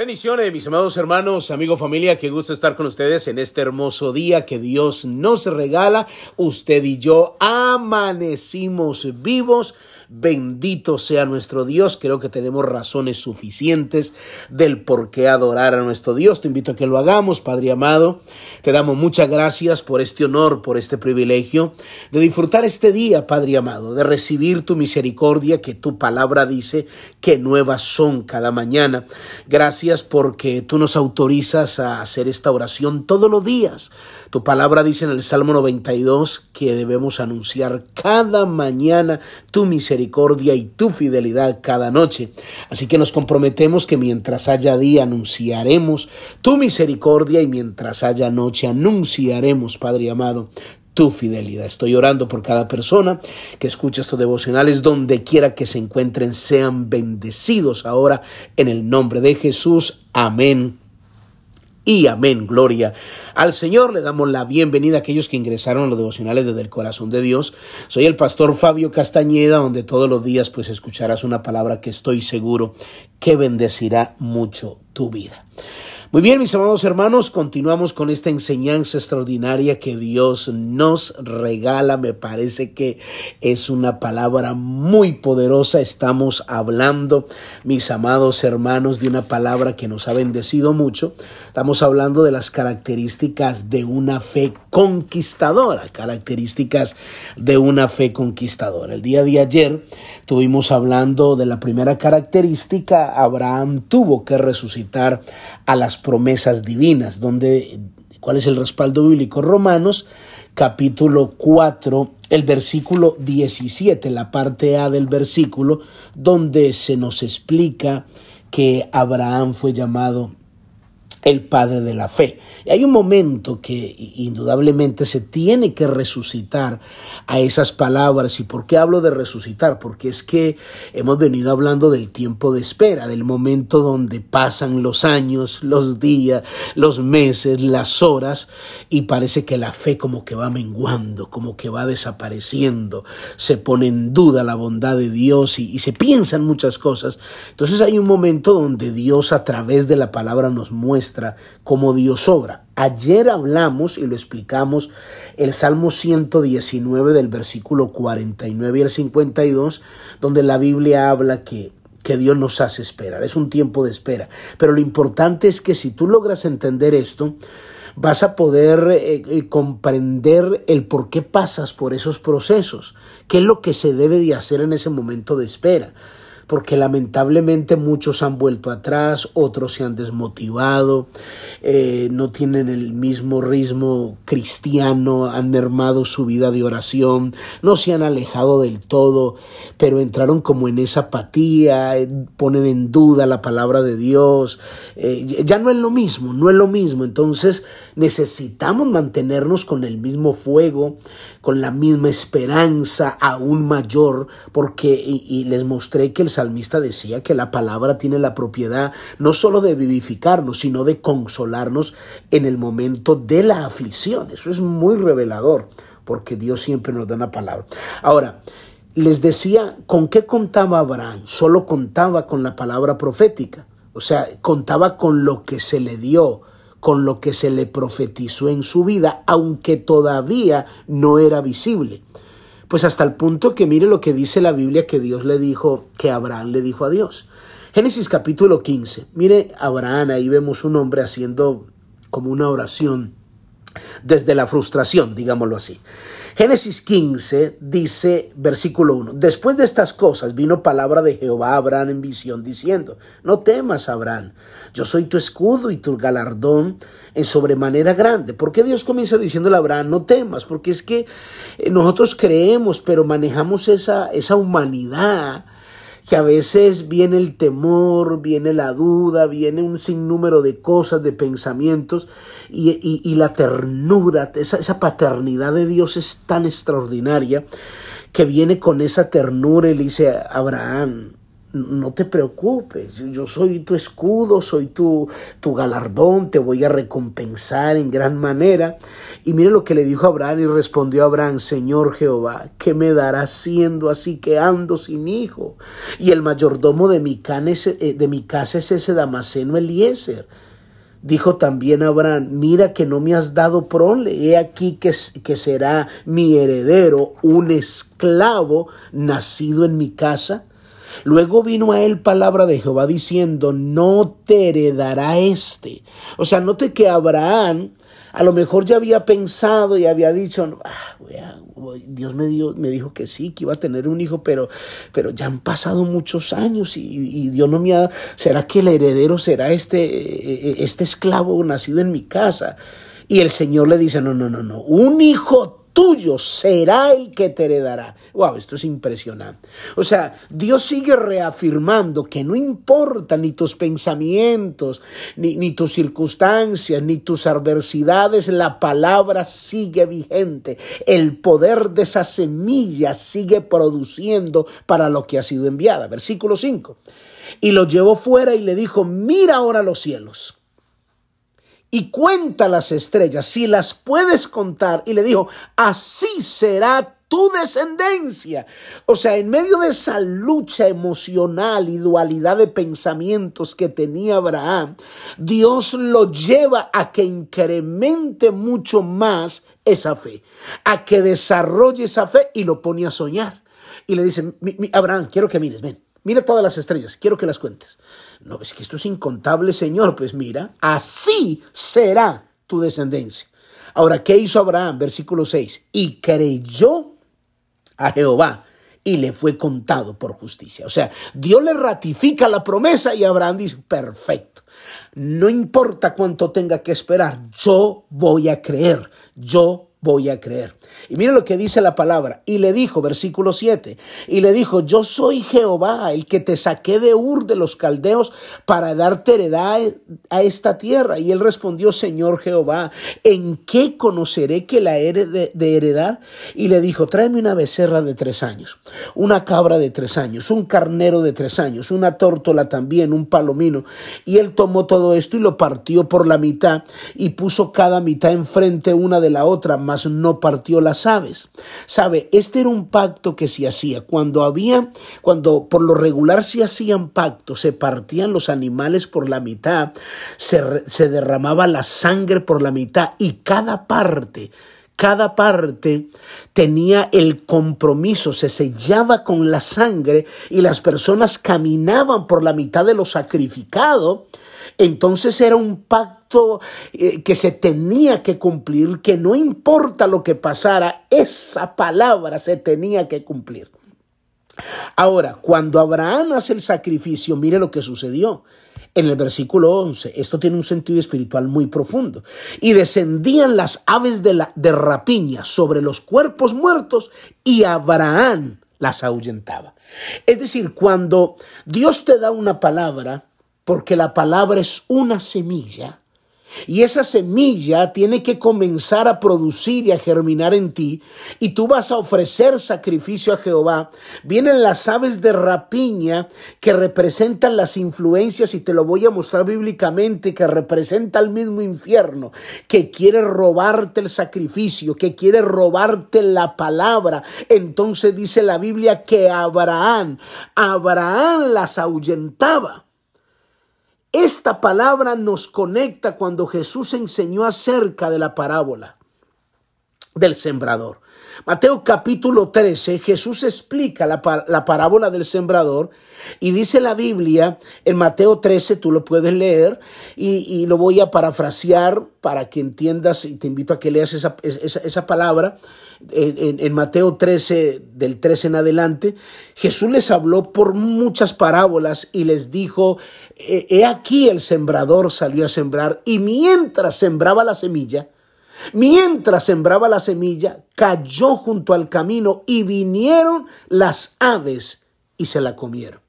Bendiciones, mis amados hermanos, amigo, familia, qué gusto estar con ustedes en este hermoso día que Dios nos regala. Usted y yo amanecimos vivos Bendito sea nuestro Dios. Creo que tenemos razones suficientes del por qué adorar a nuestro Dios. Te invito a que lo hagamos, Padre amado. Te damos muchas gracias por este honor, por este privilegio de disfrutar este día, Padre amado, de recibir tu misericordia que tu palabra dice que nuevas son cada mañana. Gracias porque tú nos autorizas a hacer esta oración todos los días. Tu palabra dice en el Salmo 92 que debemos anunciar cada mañana tu misericordia y tu fidelidad cada noche. Así que nos comprometemos que mientras haya día anunciaremos tu misericordia y mientras haya noche anunciaremos, Padre amado, tu fidelidad. Estoy orando por cada persona que escucha estos devocionales, donde quiera que se encuentren, sean bendecidos ahora en el nombre de Jesús. Amén y amén. Gloria al Señor. Le damos la bienvenida a aquellos que ingresaron a los devocionales desde el corazón de Dios. Soy el pastor Fabio Castañeda, donde todos los días pues escucharás una palabra que estoy seguro que bendecirá mucho tu vida. Muy bien, mis amados hermanos, continuamos con esta enseñanza extraordinaria que Dios nos regala. Me parece que es una palabra muy poderosa. Estamos hablando, mis amados hermanos, de una palabra que nos ha bendecido mucho. Estamos hablando de las características de una fe conquistadora, características de una fe conquistadora. El día de ayer estuvimos hablando de la primera característica. Abraham tuvo que resucitar a las promesas divinas, donde ¿cuál es el respaldo bíblico? Romanos capítulo 4, el versículo 17, la parte A del versículo, donde se nos explica que Abraham fue llamado el Padre de la Fe. Y hay un momento que indudablemente se tiene que resucitar a esas palabras. ¿Y por qué hablo de resucitar? Porque es que hemos venido hablando del tiempo de espera, del momento donde pasan los años, los días, los meses, las horas, y parece que la fe como que va menguando, como que va desapareciendo, se pone en duda la bondad de Dios y, y se piensan muchas cosas. Entonces hay un momento donde Dios a través de la palabra nos muestra como Dios obra. Ayer hablamos y lo explicamos el Salmo 119 del versículo 49 y el 52, donde la Biblia habla que que Dios nos hace esperar. Es un tiempo de espera. Pero lo importante es que si tú logras entender esto, vas a poder eh, eh, comprender el por qué pasas por esos procesos, qué es lo que se debe de hacer en ese momento de espera porque lamentablemente muchos han vuelto atrás, otros se han desmotivado, eh, no tienen el mismo ritmo cristiano, han mermado su vida de oración, no se han alejado del todo, pero entraron como en esa apatía, eh, ponen en duda la palabra de Dios, eh, ya no es lo mismo, no es lo mismo, entonces necesitamos mantenernos con el mismo fuego, con la misma esperanza aún mayor, porque y, les mostré que el salmista decía que la palabra tiene la propiedad no solo de vivificarnos, sino de consolarnos en el momento de la aflicción. Eso es muy revelador, porque Dios siempre nos da una palabra. Ahora, les decía, ¿con qué contaba Abraham? Solo contaba con la palabra profética, o sea, contaba con lo que se le dio, con lo que se le profetizó en su vida, aunque todavía no era visible. Pues hasta el punto que mire lo que dice la Biblia que Dios le dijo, que Abraham le dijo a Dios. Génesis capítulo 15. Mire, Abraham, ahí vemos un hombre haciendo como una oración desde la frustración, digámoslo así. Génesis 15 dice, versículo 1, después de estas cosas vino palabra de Jehová a Abraham en visión diciendo, no temas, Abraham, yo soy tu escudo y tu galardón en sobremanera grande. ¿Por qué Dios comienza diciéndole a Abraham, no temas? Porque es que eh, nosotros creemos, pero manejamos esa, esa humanidad que a veces viene el temor, viene la duda, viene un sinnúmero de cosas, de pensamientos, y, la ternura, esa, esa, paternidad de Dios es tan extraordinaria que viene con esa ternura y le dice, Abraham, no te preocupes, yo soy tu escudo, soy tu, tu galardón, te voy a recompensar en gran manera. Y mire lo que le dijo Abraham y respondió Abraham, Señor Jehová, ¿qué me darás siendo así que ando sin hijo? Y el mayordomo de mi, eh, de mi casa es ese Damaseno Eliezer. Dijo también Abraham, mira que no me has dado prole, he aquí que, que será mi heredero, un esclavo nacido en mi casa. Luego vino a él palabra de Jehová diciendo, no te heredará este. O sea, note que Abraham a lo mejor ya había pensado y había dicho, ah, Dios me, dio, me dijo que sí, que iba a tener un hijo, pero, pero ya han pasado muchos años y, Dios no me ha... ¿Será que el heredero será este, este esclavo nacido en mi casa? Y el Señor le dice, no, no, no, no, un hijo tuyo será el que te heredará. Wow, esto es impresionante. O sea, Dios sigue reafirmando que no importa ni tus pensamientos, ni, ni tus circunstancias, ni tus adversidades, la palabra sigue vigente. El poder de esa semilla sigue produciendo para lo que ha sido enviada. Versículo 5. Y lo llevó fuera y le dijo, mira ahora los cielos y cuenta las estrellas, si las puedes contar. Y le dijo, así será tu descendencia. O sea, en medio de esa lucha emocional y dualidad de pensamientos que tenía Abraham, Dios lo lleva a que incremente mucho más esa fe, a que desarrolle esa fe y lo pone a soñar. Y le dice, Abraham, quiero que mires, ven, mira todas las estrellas, quiero que las cuentes. No, es que esto es incontable, Señor. Pues mira, así será tu descendencia. Ahora, ¿qué hizo Abraham? Versículo 6. Y creyó a Jehová y le fue contado por justicia. O sea, Dios le ratifica la promesa y Abraham dice, perfecto. No importa cuánto tenga que esperar, yo voy a creer, yo voy a creer. Y mire lo que dice la palabra. Y le dijo, versículo 7, y le dijo, yo soy Jehová, el que te saqué de Ur de los caldeos para darte heredad a esta tierra. Y él respondió, Señor Jehová, ¿en qué conoceré que la he de, heredad? Y le dijo, tráeme una becerra de tres años, una cabra de tres años, un carnero de tres años, una tórtola también, un palomino. Y él tomó todo esto y lo partió por la mitad y puso cada mitad enfrente una de la otra no partió las aves. Sabe, este era un pacto que se hacía cuando había, cuando por lo regular se hacían pactos, se partían los animales por la mitad, se, se derramaba la sangre por la mitad y cada parte cada parte tenía el compromiso, se sellaba con la sangre y las personas caminaban por la mitad de lo sacrificado, entonces era un pacto eh, que se tenía que cumplir, que no importa lo que pasara, esa palabra se tenía que cumplir. Ahora, cuando Abraham hace el sacrificio, mire lo que sucedió. En el versículo 11, esto tiene un sentido espiritual muy profundo. Y descendían las aves de, la, de rapiña sobre los cuerpos muertos y Abraham las ahuyentaba. Es decir, cuando Dios te da una palabra, porque la palabra es una semilla, y esa semilla tiene que comenzar a producir y a germinar en ti. Y tú vas a ofrecer sacrificio a Jehová. Vienen las aves de rapiña que representan las influencias, y te lo voy a mostrar bíblicamente, que representa el mismo infierno, que quiere robarte el sacrificio, que quiere robarte la palabra. Entonces dice la Biblia que Abraham, Abraham las ahuyentaba. Esta palabra nos conecta cuando Jesús enseñó acerca de la parábola del sembrador. Mateo capítulo 13, Jesús explica la, parábola del sembrador y dice la Biblia en Mateo 13, tú lo puedes leer y, lo voy a parafrasear para que entiendas y te invito a que leas esa, esa palabra. En, Mateo 13, del 13 en adelante, Jesús les habló por muchas parábolas y les dijo, he aquí el sembrador salió a sembrar y mientras sembraba la semilla, mientras sembraba la semilla, cayó junto al camino y vinieron las aves y se la comieron.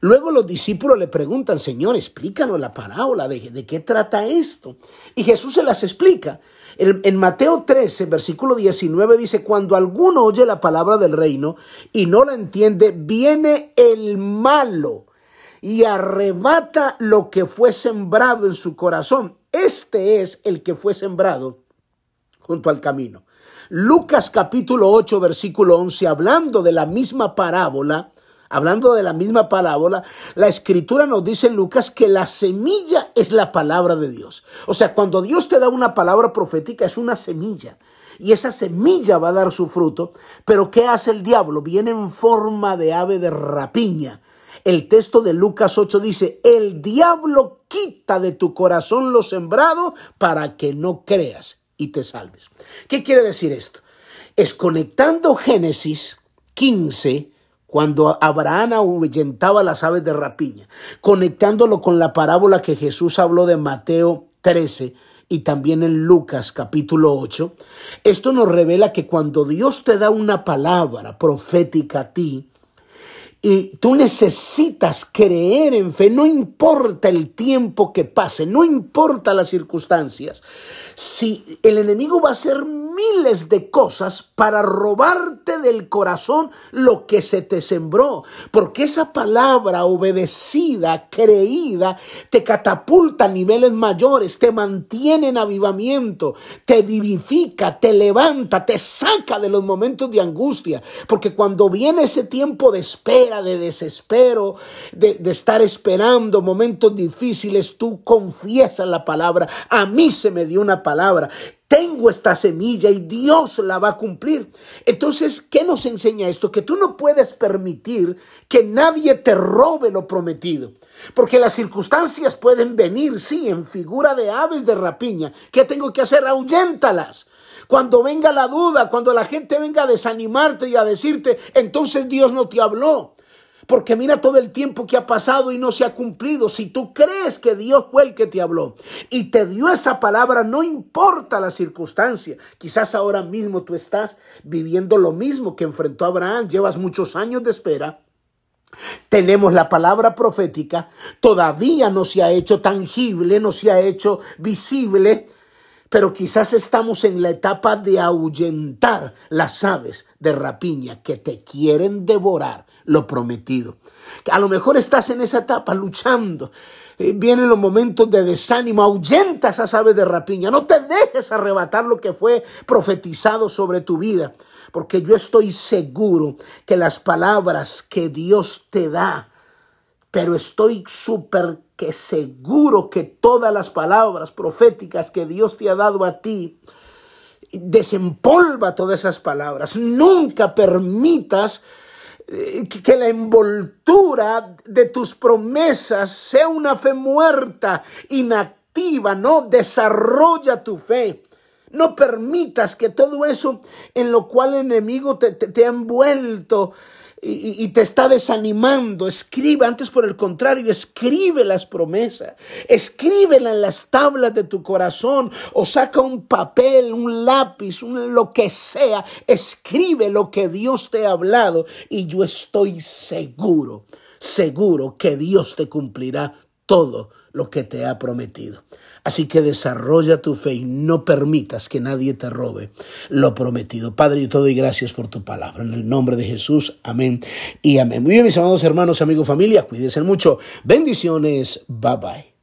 Luego los discípulos le preguntan, Señor, explícanos la parábola, de, qué trata esto. Y Jesús se las explica. En, Mateo 13, versículo 19 dice, cuando alguno oye la palabra del reino y no la entiende, viene el malo y arrebata lo que fue sembrado en su corazón. Este es el que fue sembrado junto al camino. Lucas capítulo 8, versículo 11, hablando de la misma parábola, hablando de la misma parábola, la escritura nos dice en Lucas que la semilla es la palabra de Dios. O sea, cuando Dios te da una palabra profética es una semilla. Y esa semilla va a dar su fruto. Pero ¿qué hace el diablo? Viene en forma de ave de rapiña. El texto de Lucas 8 dice, el diablo quita de tu corazón lo sembrado para que no creas y te salves. ¿Qué quiere decir esto? Es conectando Génesis 15, cuando Abraham ahuyentaba las aves de rapiña, conectándolo con la parábola que Jesús habló de Mateo 13 y también en Lucas capítulo 8, esto nos revela que cuando Dios te da una palabra profética a ti, y tú necesitas creer en fe, no importa el tiempo que pase, no importa las circunstancias. Si el enemigo va a hacer miles de cosas para robarte del corazón lo que se te sembró. Porque esa palabra obedecida, creída, te catapulta a niveles mayores, te mantiene en avivamiento, te vivifica, te levanta, te saca de los momentos de angustia. Porque cuando viene ese tiempo de espera, de desespero, de, de estar esperando momentos difíciles, tú confiesas la palabra. A mí se me dio una palabra tengo esta semilla y Dios la va a cumplir. Entonces, ¿qué nos enseña esto? Que tú no puedes permitir que nadie te robe lo prometido. Porque las circunstancias pueden venir, sí, en figura de aves de rapiña. ¿Qué tengo que hacer? Ahuyéntalas. Cuando venga la duda, cuando la gente venga a desanimarte y a decirte, entonces Dios no te habló. Porque mira todo el tiempo que ha pasado y no se ha cumplido. Si tú crees que Dios fue el que te habló y te dio esa palabra, no importa la circunstancia. Quizás ahora mismo tú estás viviendo lo mismo que enfrentó Abraham. Llevas muchos años de espera. Tenemos la palabra profética, todavía no se ha hecho tangible, no se ha hecho visible, pero quizás estamos en la etapa de ahuyentar las aves de rapiña que te quieren devorar lo prometido. A lo mejor estás en esa etapa luchando. Eh, vienen los momentos de desánimo, ahuyenta esas aves de rapiña. No te dejes arrebatar lo que fue profetizado sobre tu vida, porque yo estoy seguro que las palabras que Dios te da, pero estoy súper que seguro que todas las palabras proféticas que Dios te ha dado a ti, desempolva todas esas palabras. Nunca permitas eh, que la envoltura de tus promesas sea una fe muerta, inactiva, no desarrolla tu fe. No permitas que todo eso en lo cual el enemigo te, te ha envuelto y, te está desanimando, escribe, antes por el contrario, escribe las promesas, escríbela en las tablas de tu corazón o saca un papel, un lápiz, un, lo que sea, escribe lo que Dios te ha hablado y yo estoy seguro, seguro que Dios te cumplirá todo lo que te ha prometido. Así que desarrolla tu fe y no permitas que nadie te robe lo prometido. Padre, y todo y gracias por tu palabra. En el nombre de Jesús, amén y amén. Muy bien, mis amados hermanos, amigos, familia, cuídense mucho. Bendiciones. Bye bye.